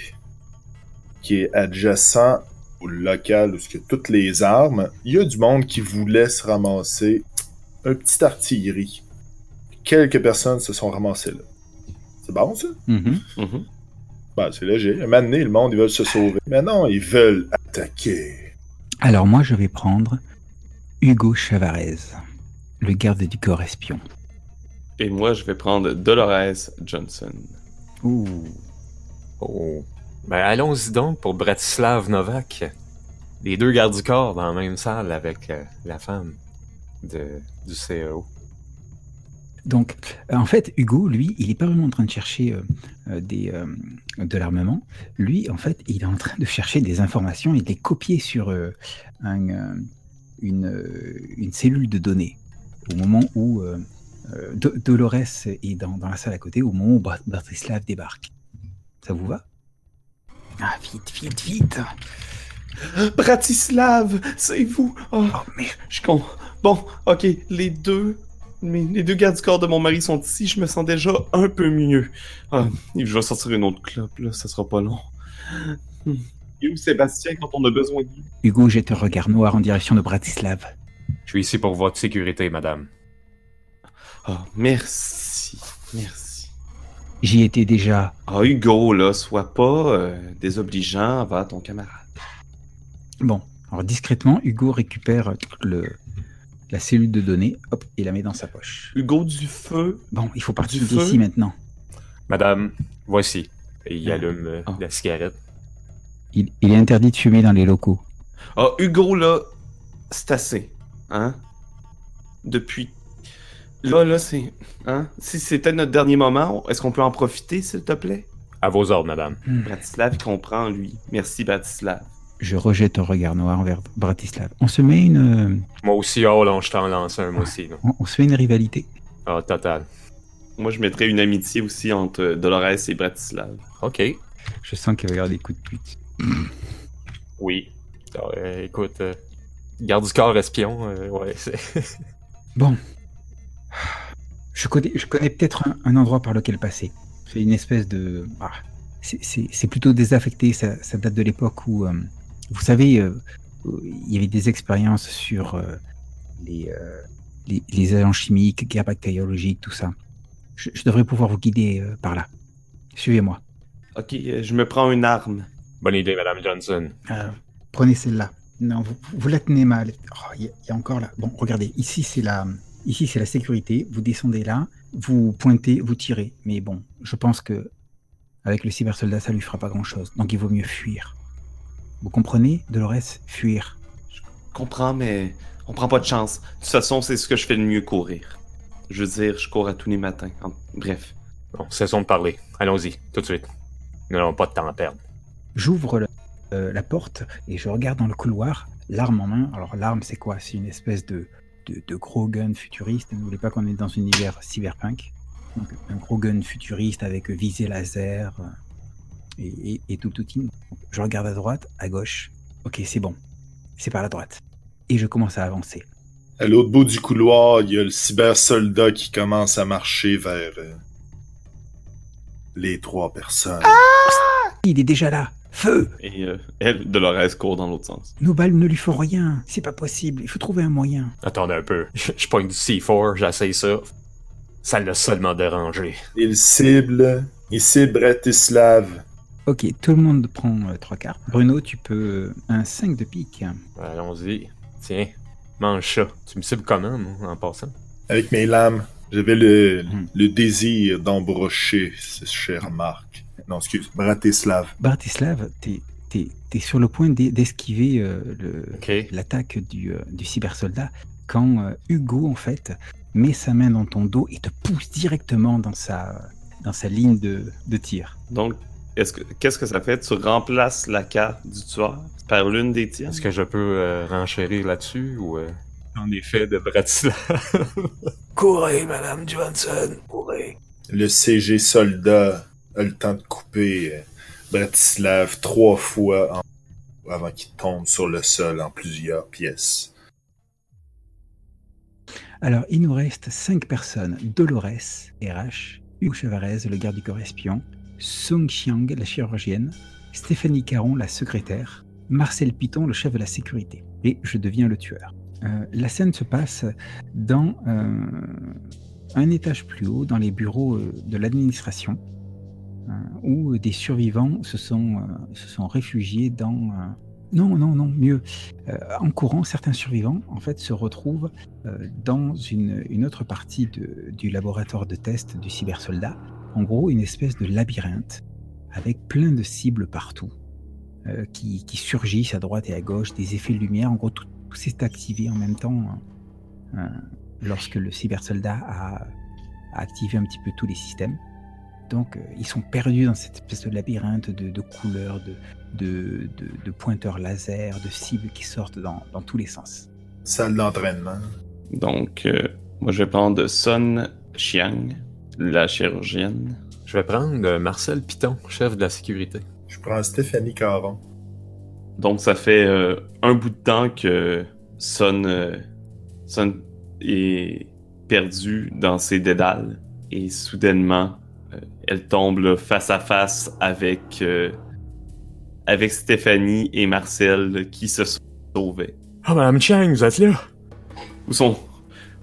qui est adjacent au local où il y a toutes les armes, il y a du monde qui voulait se ramasser un petit artillerie. Quelques personnes se sont ramassées là. C'est bon, ça? Mhm. Mhm. Ben, c'est logique. Un moment donné, le monde, ils veulent se sauver. Mais non, ils veulent attaquer. Alors moi, je vais prendre Hugo Chavarez, le garde du corps espion. Et moi, je vais prendre Dolores Johnson. Oh. Ben allons-y donc pour Bratislav Novak. Les deux gardes du corps dans la même salle avec euh, la femme de, du CEO. Donc, euh, en fait, Hugo, lui, il n'est pas vraiment en train de chercher euh, des, de l'armement. Lui, en fait, il est en train de chercher des informations et de les copier sur un, une, une cellule de données au moment où euh, Do- Dolores est dans, dans la salle à côté, au moment où Bra- Bratislav débarque. Ça vous va? Ah, vite, vite, vite Bratislav, c'est vous. Oh, Oh, mais je suis con. Bon, ok, les deux. Mais les deux gardes du corps de mon mari sont ici, je me sens déjà un peu mieux. Ah, je vais sortir une autre clope, là, ça sera pas long. Hmm. Et où Sébastien quand on a besoin de lui? Hugo jette un regard noir en direction de Bratislav. Je suis ici pour votre sécurité, madame. Ah, merci, merci. J'y étais déjà. Ah, Hugo, là, sois pas euh, désobligeant envers ton camarade. Bon, alors discrètement, Hugo récupère le, la cellule de données, hop, et la met dans sa poche. Hugo du feu? Bon, il faut partir d'ici maintenant. Madame, voici. Et il Ah. allume Ah. la cigarette. Il, il est interdit de fumer dans les locaux. Ah, Hugo, là, c'est assez. Hein? Depuis. Là, là, c'est. Hein? Si c'était notre dernier moment, est-ce qu'on peut en profiter, s'il te plaît? À vos ordres, madame. Bratislav, il comprend, lui. Merci, Bratislav. Je rejette un regard noir envers Bratislav. On se met une, euh, Moi aussi, oh là, je t'en lance un, moi aussi. là. on, on se fait une rivalité. Ah, total. Moi, je mettrais une amitié aussi entre Dolores et Bratislav. Ok. Je sens qu'il va y avoir des coups de pute. Oui. Ah, euh, écoute, euh, garde du corps espion, euh, ouais, c'est... Bon, je connais, je connais peut-être un, un endroit par lequel passer. C'est une espèce de, ah, c'est- plutôt désaffecté. Ça, ça date de l'époque où, euh, vous savez, euh, il y avait des expériences sur euh, les, euh, les, les agents chimiques, guerre bactériologique, tout ça. Je, je devrais pouvoir vous guider euh, par là. Suivez-moi. Ok, je me prends une arme. Bonne idée, madame Johnson. Euh, prenez celle-là. Non, vous, vous la tenez mal. Oh, y, il y a encore là. Bon, regardez, ici c'est la, ici c'est la sécurité. Vous descendez là, vous pointez, vous tirez. Mais bon, je pense que avec le cybersoldat, ça lui fera pas grand-chose. Donc il vaut mieux fuir. Vous comprenez, Dolores? Fuir. comprends, mais on prend pas de chance. De toute façon, c'est ce que je fais de mieux courir. Je veux dire, je cours à tous les matins. En- Bref. Bon, cessons de parler. Allons-y, tout de suite. Nous n'avons pas de temps à perdre. J'ouvre le- euh, la porte et je regarde dans le couloir, l'arme en main. Alors l'arme, c'est quoi? C'est une espèce de, de, de gros gun futuriste. N'oubliez pas qu'on est dans un univers cyberpunk? Donc, un gros gun futuriste avec visée laser euh, et, et, et tout outil. Je regarde à droite, à gauche. Ok, c'est bon. C'est par la droite. Et je commence à avancer. À l'autre bout du couloir, il y a le cyber-soldat qui commence à marcher vers euh, les trois personnes. Il est déjà là. Feu Et euh, elle, Dolores, court dans l'autre sens. Nos balles ne lui font rien. C'est pas possible. Il faut trouver un moyen. Attendez un peu. Je, je pogne du C4, j'essaye ça. Ça l'a seulement dérangé. Il cible, il cible Bratislav. Ok, tout le monde prend euh, trois cartes. Bruno, tu peux euh, un 5 de pique. Allons-y. Tiens, mange ça. Tu me cibles comment, moi, en passant? Avec mes lames, j'avais le, Hmm. le désir d'embrocher ce cher Marc. Non, excuse, Bratislav. Bratislav, t'es t'es- t'es sur le point d'e- d'esquiver euh, l'attaque du, euh, du cybersoldat quand euh, Hugo, en fait, met sa main dans ton dos et te pousse directement dans sa, dans sa ligne de, de tir. Donc, est-ce que qu'est-ce que ça fait? Tu remplaces la carte du tueur par l'une des tiennes? Est-ce que je peux euh, renchérir là-dessus ou... euh, En effet, de Bratislav. courez, Madame Johnson, courez. Le CG soldat a le temps de couper euh, Bratislav trois fois avant qu'il tombe sur le sol en plusieurs pièces. Alors, il nous reste cinq personnes Dolores, RH, Hugo Chevarez, le garde du corps espion, Song Xiang, la chirurgienne, Stéphanie Caron, la secrétaire, Marcel Piton, le chef de la sécurité. Et je deviens le tueur. Euh, la scène se passe dans euh, un étage plus haut, dans les bureaux de l'administration, où des survivants se sont, euh, se sont réfugiés dans... euh, non, non, non, mieux. Euh, en courant, certains survivants, en fait, se retrouvent euh, dans une, une autre partie de- du laboratoire de test du cybersoldat. En gros, une espèce de labyrinthe avec plein de cibles partout euh, qui, qui surgissent à droite et à gauche, des effets de lumière. En gros, tout, s'est activé en même temps euh, euh, lorsque le cybersoldat a activé un petit peu tous les systèmes. Donc, euh, ils sont perdus dans cette espèce de labyrinthe de, de couleurs, de, de, de- de pointeurs laser, de cibles qui sortent dans- dans tous les sens. Salle d'entraînement. Donc, euh, moi, je vais prendre Sun Xiang, la chirurgienne. Je vais prendre euh, Marcel Piton, chef de la sécurité. Je prends Stéphanie Caron. Donc, ça fait euh, un bout de temps que Sun, euh, Sun est perdu dans ses dédales. Et soudainement, elle tombe là, face à face avec, euh, avec Stéphanie et Marcel qui se sauvaient. Ah, Madame Chiang, vous êtes là? Où sont,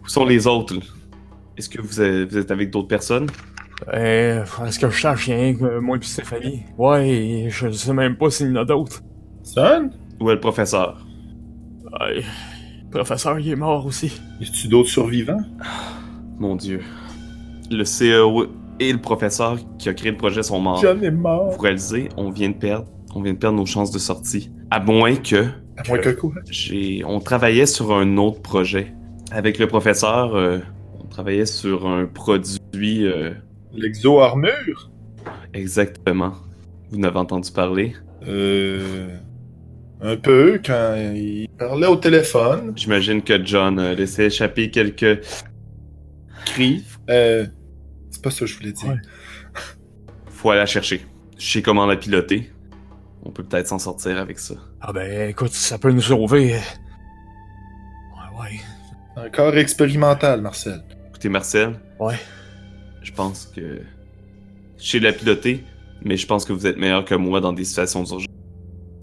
où sont les autres? Est-ce que vous êtes, vous êtes avec d'autres personnes? Euh, est-ce que je sache rien que moi et Stéphanie? Ouais, je sais même pas s'il y en a d'autres. Son? Où est le professeur? Ouais, le professeur, il est mort aussi. Y a-tu d'autres survivants? Mon Dieu. Le CEO et le professeur qui a créé le projet sont morts. J'en ai mort. Vous réalisez, on vient de perdre, on vient de perdre nos chances de sortie. À moins que À moins que quoi? j'ai, on travaillait sur un autre projet avec le professeur. euh, on travaillait sur un produit euh, L'exo-armure? exactement. Vous n'avez entendu parler? Euh. Un peu, quand il parlait au téléphone. J'imagine que John a laissé échapper quelques cris. Euh. C'est pas ça que je voulais dire. Ouais. Faut aller la chercher. Je sais comment la piloter. On peut peut-être s'en sortir avec ça. Ah ben, écoute, ça peut nous sauver. Ouais, ouais. Un corps expérimental, Marcel. Écoutez, Marcel. Ouais. Je pense que. Je sais la piloter, mais je pense que vous êtes meilleur que moi dans des situations d'urgence.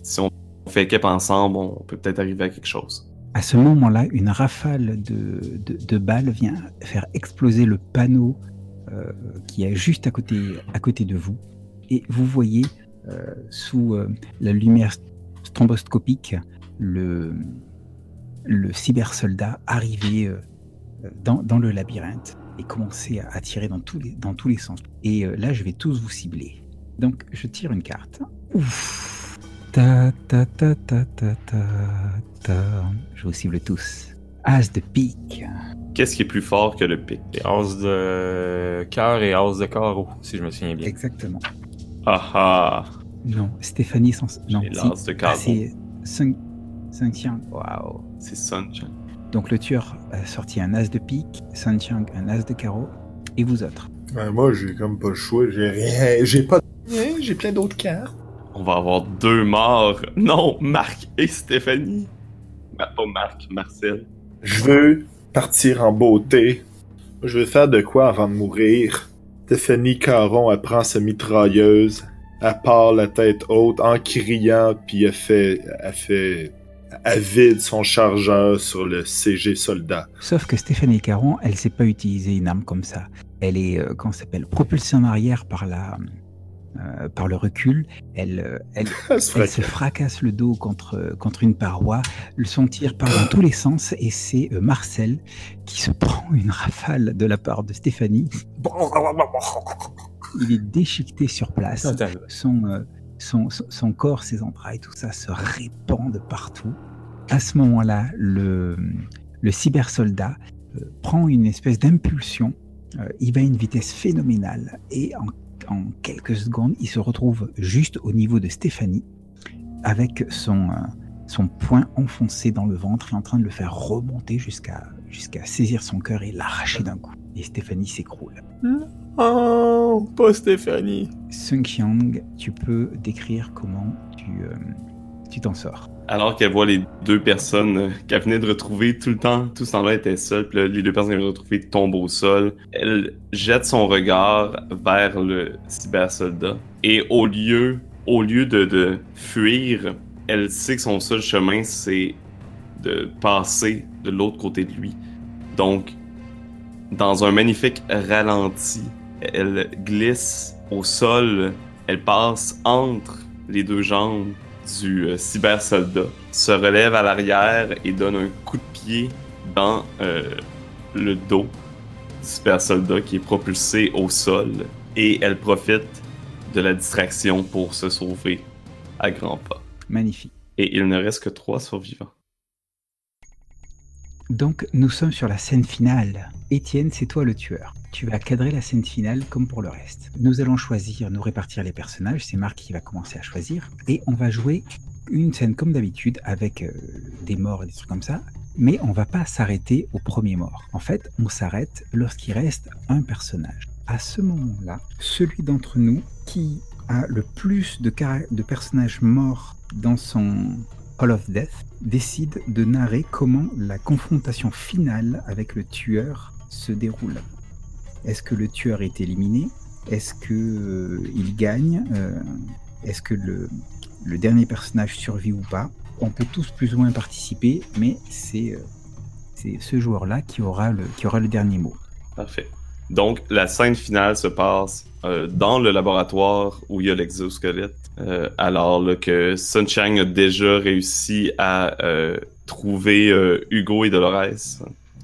Si on fait équipe ensemble, on peut peut-être arriver à quelque chose. À ce moment-là, une rafale de, de, de balles vient faire exploser le panneau euh, qui est juste à côté, à côté de vous. Et vous voyez, euh, sous euh, la lumière stromboscopique, le, le cybersoldat arriver dans, le labyrinthe et commencer à, tirer dans tous les, dans tous les sens. Et là, je vais tous vous cibler. Donc, je tire une carte. Ouf. Ta ta ta ta ta ta ta. Je vous cible tous. As de pique. Qu'est-ce qui est plus fort que le pic? Les as de cœur et as de carreau, si je me souviens bien. Exactement. Ah ah! Non, Stéphanie sans. Non, l'as de Ah, carreau. c'est Sun Sun Qiang. Waouh. C'est Sun. Donc le tueur a sorti un as de pique, Sun Qiang un as de carreau, et vous autres? Ben, moi, j'ai comme pas le choix. J'ai rien. J'ai pas. J'ai plein d'autres cartes. On va avoir deux morts. Non, Marc et Stéphanie. Pas Marc, Marcel. Je veux partir en beauté. Je veux faire de quoi avant de mourir. Stéphanie Caron, elle prend sa mitrailleuse. Elle part la tête haute en criant, puis elle fait. Elle fait. Vide son chargeur sur le CG soldat. Sauf que Stéphanie Caron, elle sait pas utiliser une arme comme ça. Elle est, euh, comment s'appelle, propulsée en arrière par la, euh, par le recul. Elle, euh, elle, Elle se Elle fracasse. se fracasse le dos contre, contre une paroi, son tir part dans tous les sens et c'est euh, Marcel qui se prend une rafale de la part de Stéphanie. Il est déchiqueté sur place. Son, euh, son, son, son corps, ses entrailles, tout ça se répand de partout. À ce moment-là, le, le cybersoldat euh, prend une espèce d'impulsion. Euh, il va à une vitesse phénoménale et en en quelques secondes, il se retrouve juste au niveau de Stéphanie, avec son, euh, son poing enfoncé dans le ventre et en train de le faire remonter jusqu'à jusqu'à saisir son cœur et l'arracher d'un coup. Et Stéphanie s'écroule. Oh, pas Stéphanie. Sung Qiang, tu peux décrire comment tu euh, Alors qu'elle voit les deux personnes euh, qu'elle venait de retrouver tout le temps, tout ce temps-là était seule, puis les deux personnes qu'elle venait de retrouver tombent au sol. Elle jette son regard vers le cybersoldat et au lieu, au lieu de, de fuir, elle sait que son seul chemin c'est de passer de l'autre côté de lui. Donc, dans un magnifique ralenti, elle glisse au sol, elle passe entre les deux jambes du euh, cybersoldat, se relève à l'arrière et donne un coup de pied dans euh, le dos du cybersoldat qui est propulsé au sol et elle profite de la distraction pour se sauver à grands pas. Magnifique. Et il ne reste que trois survivants. Donc, nous sommes sur la scène finale. Étienne, c'est toi le tueur. Tu vas cadrer la scène finale comme pour le reste. Nous allons choisir, nous répartir les personnages. C'est Marc qui va commencer à choisir. Et on va jouer une scène comme d'habitude avec euh, des morts et des trucs comme ça. Mais on va pas s'arrêter au premier mort. En fait, on s'arrête lorsqu'il reste un personnage. À ce moment-là, celui d'entre nous qui a le plus de, de personnages morts dans son Hall of Death décide de narrer comment la confrontation finale avec le tueur se déroule. Est-ce que le tueur est éliminé? Est-ce que euh, il gagne? Euh, Est-ce que le, dernier personnage survit ou pas? On peut tous plus ou moins participer, mais c'est euh, ce joueur-là qui qui aura le dernier mot. Parfait. Donc, la scène finale se passe euh, dans le laboratoire où il y a l'exosquelette, euh, alors là, que Sunshine a déjà réussi à euh, trouver euh, Hugo et Dolores,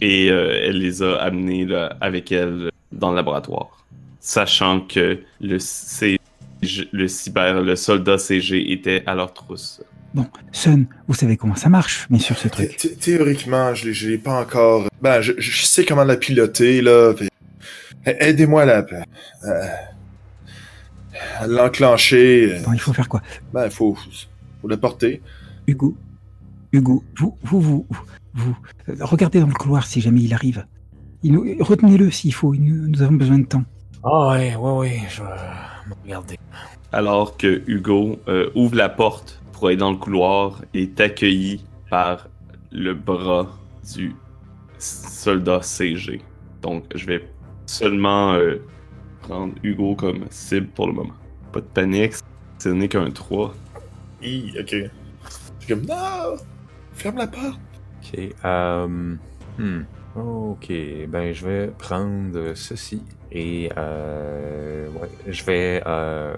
et euh, elle les a amenés là, avec elle dans le laboratoire, sachant que le, CG le cyber, le soldat CG était à leur trousse. Bon, Sun, vous savez comment ça marche, bien sûr, ce truc. thé- Théoriquement, je l'ai- pas encore. Ben, je, je sais comment la piloter, là. Aidez-moi à la. euh, à l'enclencher. Bon, il faut faire quoi? Ben, il faut, faut la porter. Hugo, Hugo, vous, vous, vous, vous, euh, regardez dans le couloir si jamais il arrive. Retenez-le s'il faut, nous, nous avons besoin de temps. Ah ouais, ouais, ouais, je vais me regarder. Alors que Hugo euh, ouvre la porte pour aller dans le couloir et est accueilli par le bras du soldat CG. Donc, je vais seulement euh, prendre Hugo comme cible pour le moment. Pas de panique, ce n'est qu'un 3. Hi, ok. Je suis comme, non! Ferme la porte! Ok. Hmm. Ok, ben je vais prendre ceci et euh, ouais, je vais euh,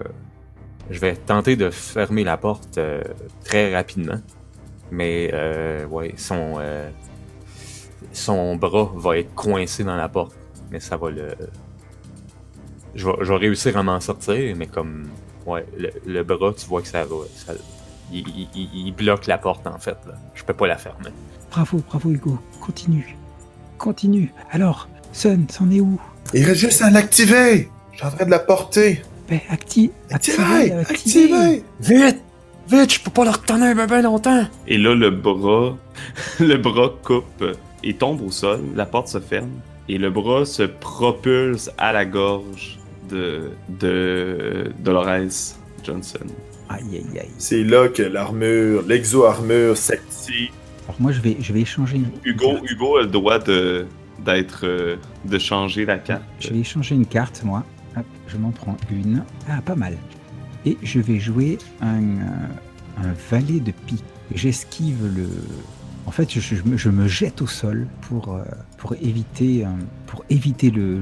je vais tenter de fermer la porte euh, très rapidement, mais euh, ouais, son euh, son bras va être coincé dans la porte, mais ça va le je vais, je vais réussir à m'en sortir, mais comme ouais, le, le bras, tu vois que ça va, ça, il, il- il- il bloque la porte en fait là. Je peux pas la fermer. Bravo, bravo Hugo, continue. Continue. Alors, Sun, c'en est où? Il reste juste à l'activer! Je suis en train de la porter! Ben, acti Activez! activez, Activez! Vite! Vite, je peux pas le retenir ben, ben longtemps! Et là, le bras, le bras coupe et tombe au sol. La porte se ferme et le bras se propulse à la gorge de, de Dolores Johnson. Aïe, aïe, aïe. C'est là que l'armure, l'exo-armure s'active. Alors moi, je vais, je vais échanger une... Hugo, Hugo a le droit de d'être euh, de changer la carte. Je vais échanger une carte, moi. Hop, je m'en prends une. Ah, pas mal. Et je vais jouer un, euh, un valet de pique. J'esquive le... En fait, je, je me, je me jette au sol pour, euh, pour éviter, euh, pour éviter le, le-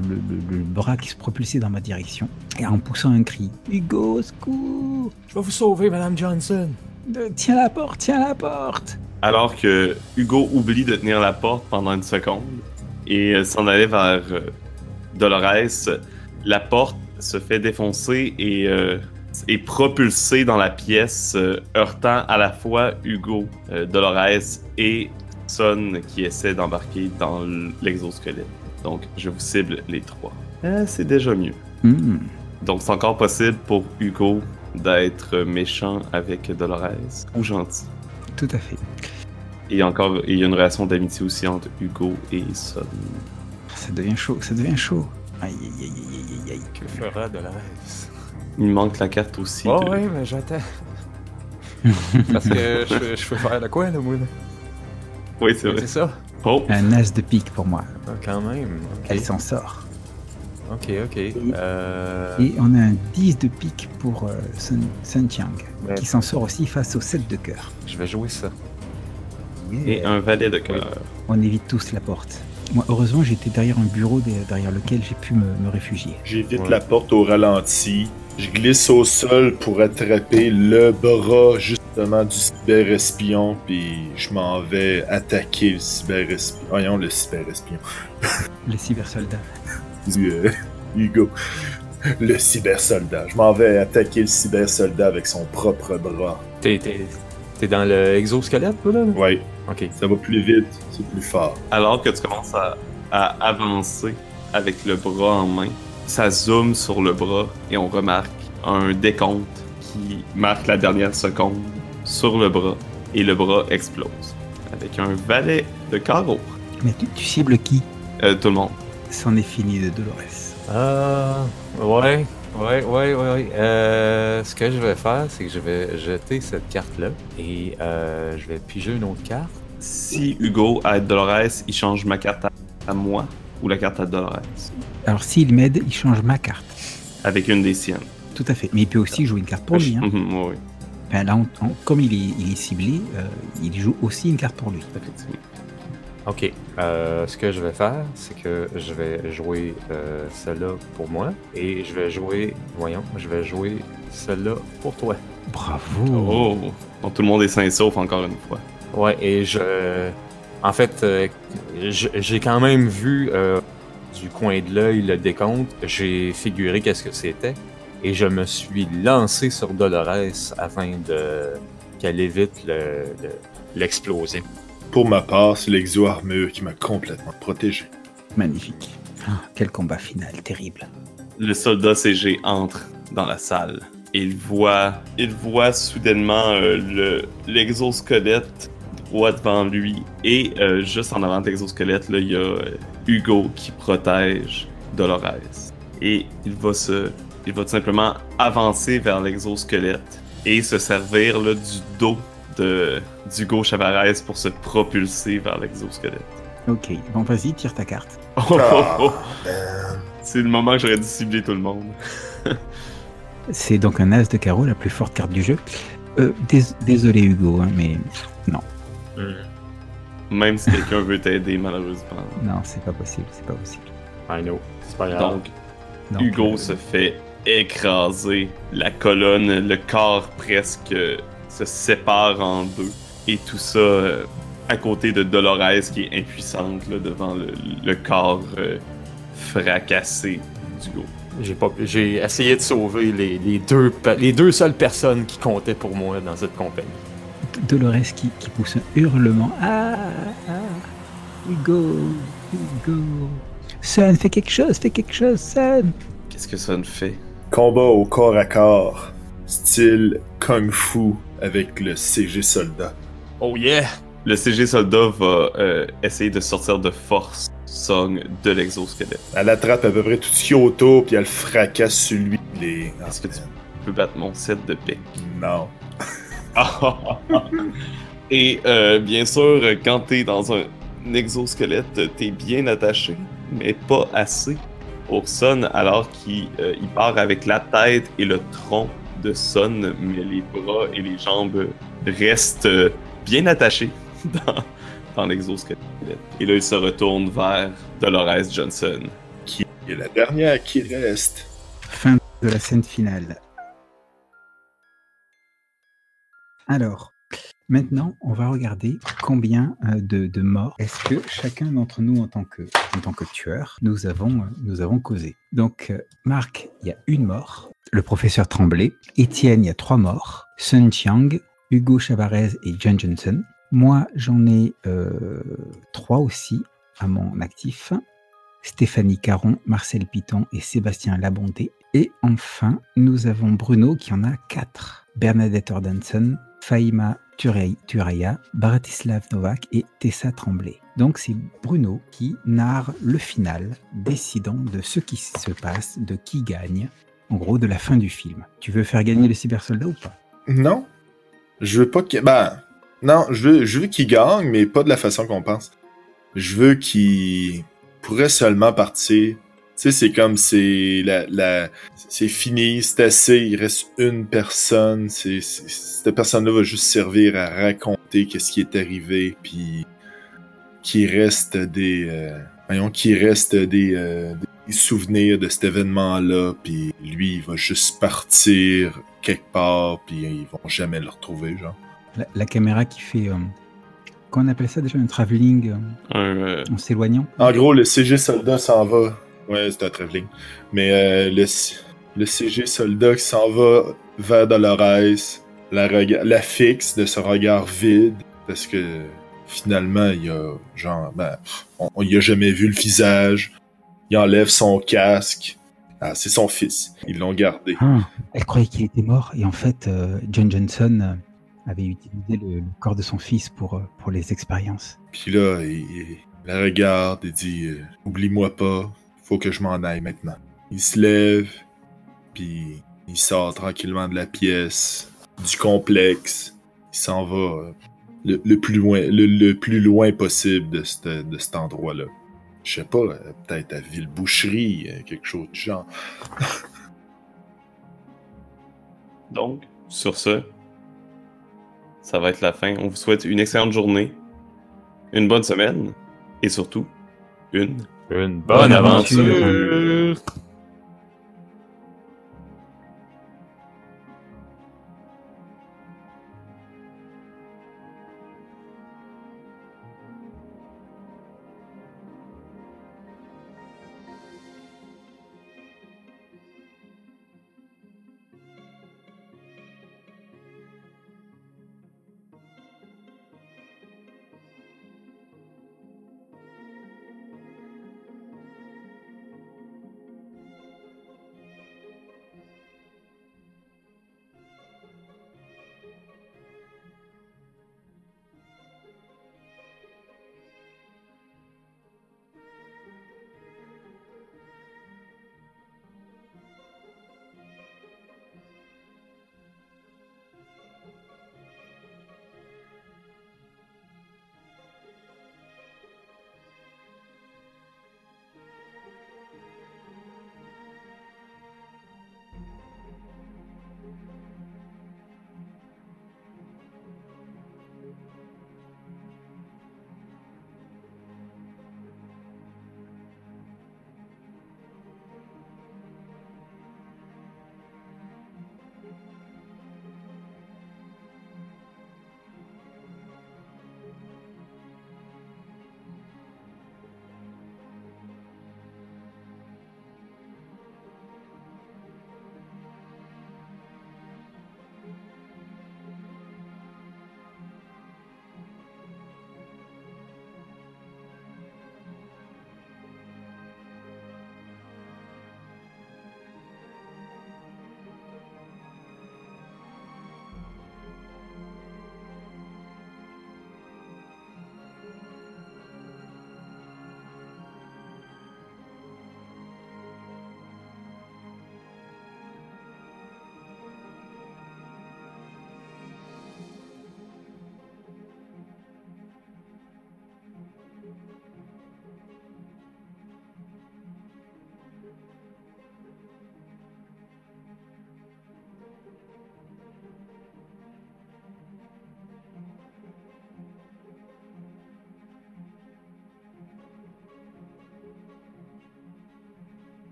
le- le bras qui se propulsait dans ma direction. Et en poussant un cri. Hugo, secours Je vais vous sauver, Madame Johnson! Tiens la porte, tiens la porte Alors que Hugo oublie de tenir la porte pendant une seconde et euh, s'en allait vers euh, Dolores, la porte se fait défoncer et euh, est propulsée dans la pièce, euh, heurtant à la fois Hugo, euh, Dolores et Son qui essaie d'embarquer dans l'exosquelette. Donc je vous cible les trois. Euh, c'est déjà mieux. Hmm. Donc c'est encore possible pour Hugo d'être méchant avec Dolores ou gentil. Tout à fait. Et encore, il y a une relation d'amitié aussi entre Hugo et Son. Ça devient chaud, ça devient chaud. Aïe, aïe, aïe, aïe, aïe, aïe. Que fera la Il manque la carte aussi. Oh de- ouais, mais j'attends. Parce que je, je peux faire de quoi, moi? là? Oui, c'est vrai. C'est ça? Oh, Un as de pique pour moi. Ah, quand même. Elle s'en sort. ok. ok. Euh... Et on a un 10 de pique pour euh, Sun, Sun Chiang, Ouais. qui s'en sort aussi face au 7 de cœur. Je vais jouer ça. et un valet de cœur. On évite tous la porte. Moi, heureusement, j'étais derrière un bureau de- derrière lequel j'ai pu me, me réfugier. J'évite Ouais. la porte au ralenti. Je glisse au sol pour attraper le bras justement du cyber-espion, puis je m'en vais attaquer le cyber-espion. Voyons, le cyber-espion. Les cybersoldats. Du, euh, Hugo. Le cyber-soldat. Je m'en vais attaquer le cyber-soldat avec son propre bras. T'es, t'es, t'es dans le exosquelette, toi, là? là? Ouais, Ok. ça va plus vite, c'est plus fort. Alors que tu commences à, à avancer avec le bras en main, ça zoome sur le bras et on remarque un décompte qui marque la dernière seconde sur le bras et le bras explose. avec un valet de carreau. Mais tu, tu cibles qui? Euh, tout le monde. C'en est fini de Dolores. Euh, ouais, ouais, ouais, ouais. ouais. Euh, ce que je vais faire, c'est que je vais jeter cette carte-là et euh, je vais piger une autre carte. Si Hugo aide Dolores, il change ma carte à, à moi ou la carte à Dolores. Alors s'il m'aide, il change ma carte. Avec une des siennes. Tout à fait. Mais il peut aussi jouer une carte pour lui. Hein. Mhm, oui, Enfin, là, on- on- comme il est, il est ciblé, euh, il joue aussi une carte pour lui. Ok. Euh, ce que je vais faire, c'est que je vais jouer euh, celle-là pour moi et je vais jouer, voyons, je vais jouer celle-là pour toi. Bravo. Oh! Donc tout le monde est sain et sauf encore une fois. Ouais, et je. En fait, euh, j'ai quand même vu euh, du coin de l'œil le décompte. J'ai figuré qu'est-ce que c'était. Et je me suis lancé sur Dolores afin de qu'elle évite le- le- l'explosion. Pour ma part, c'est l'exo-armure qui m'a complètement protégé. Magnifique. Ah, quel combat final, terrible. Le soldat CG entre dans la salle. Et il voit, il voit soudainement euh, le l'exosquelette droit devant lui. Et euh, juste en avant de l'exosquelette, il y a euh, Hugo qui protège Dolores. Et il va se, il va tout simplement avancer vers l'exosquelette et se servir là, du dos de d'Hugo Chavarez pour se propulser vers l'exosquelette. Ok, bon vas-y, tire ta carte. Oh, oh, oh. C'est le moment que j'aurais dû cibler tout le monde. C'est donc un as de carreau, la plus forte carte du jeu. Euh, dés- désolé Hugo, hein, mais Même si quelqu'un veut t'aider, malheureusement. non, c'est pas possible, c'est pas possible. I know. C'est pas grave. Donc, Donc, Hugo euh, se fait écraser. La colonne, le corps presque se sépare en deux. Et tout ça euh, à côté de Dolores qui est impuissante là, devant le, le corps euh, fracassé d'Hugo. J'ai pas, j'ai essayé de sauver les, les deux, pe- les deux seules personnes qui comptaient pour moi dans cette compagnie. Dolores qui, qui pousse un hurlement. Ah, ah, Hugo, Hugo. Sun, fais quelque chose, fais quelque chose, Sun. Qu'est-ce que ça ne fait? Combat au corps à corps, style Kung Fu avec le CG soldat. Oh yeah! Le CG soldat va euh, essayer de sortir de force Song de l'exosquelette. Elle attrape à peu près tout ce qu'il y a autour, puis elle fracasse sur lui. Les... Est-ce que tu peux battre mon set de paix? Non. Et euh, bien sûr, quand t'es dans un exosquelette, t'es bien attaché, mais pas assez. Pour Son, alors qu'il euh, part avec la tête et le tronc de Son, mais les bras et les jambes restent euh, bien attachés dans, dans l'exosquelette. Et là, il se retourne vers Dolores Johnson. Qui est la dernière qui reste. Fin de la scène finale. Alors, maintenant, on va regarder combien euh, de, morts est-ce que chacun d'entre nous, en tant que, en tant que tueur, nous avons, euh, nous avons causé. Donc, euh, Marc, il y a une mort. Le professeur Tremblay. Étienne, il y a trois morts. Sun Chiang, Hugo Chavarez et John Johnson. Moi, j'en ai trois aussi à mon actif. Stéphanie Caron, Marcel Piton et Sébastien Labonté. Et enfin, nous avons Bruno qui en a quatre. Bernadette Ordanson, Faïma Turei- Turaya, Bratislav Novak et Tessa Tremblay. Donc c'est Bruno qui narre le final, décidant de ce qui se passe, de qui gagne, en gros de la fin du film. Tu veux faire gagner le cybersoldat ou pas? Non. Je veux pas qu'il. Ben. Non, je veux, je veux qu'il gagne, mais pas de la façon qu'on pense. Je veux qu'il pourrait seulement partir. Tu sais, c'est comme c'est la, la c'est fini, c'est assez, il reste une personne, c'est cette personne-là va juste servir à raconter qu'est-ce qui est arrivé, puis qu'il reste des, euh, voyons, qu'il reste des, euh, des souvenirs de cet événement-là, puis lui, il va juste partir quelque part, puis ils vont jamais le retrouver, genre. la, la caméra qui fait... Euh, qu'on appelle ça déjà un travelling euh, euh, en s'éloignant En gros, le CG soldat s'en va. Ouais, c'est un travelling. Mais euh, le, le CG soldat qui s'en va vers Dolores, la, la fixe de ce regard vide, parce que finalement, il y a genre, ben, on, on y a jamais vu le visage. Il enlève son casque. Ah, c'est son fils. Ils l'ont gardé. Ah, elle croyait qu'il était mort et en fait, euh, John Johnson, euh, avait utilisé le, le corps de son fils pour, pour les expériences. Puis là, il, il la regarde et dit euh, Oublie-moi pas, faut que je m'en aille maintenant. Il se lève, puis il sort tranquillement de la pièce, du complexe. Il s'en va euh, le, plus loin, le, plus loin possible de cet endroit-là. Je sais pas, euh, peut-être à Villeboucherie, euh, quelque chose du genre. Donc, sur ce, ça va être la fin. On vous souhaite une excellente journée, une bonne semaine et surtout une, bonne, aventure.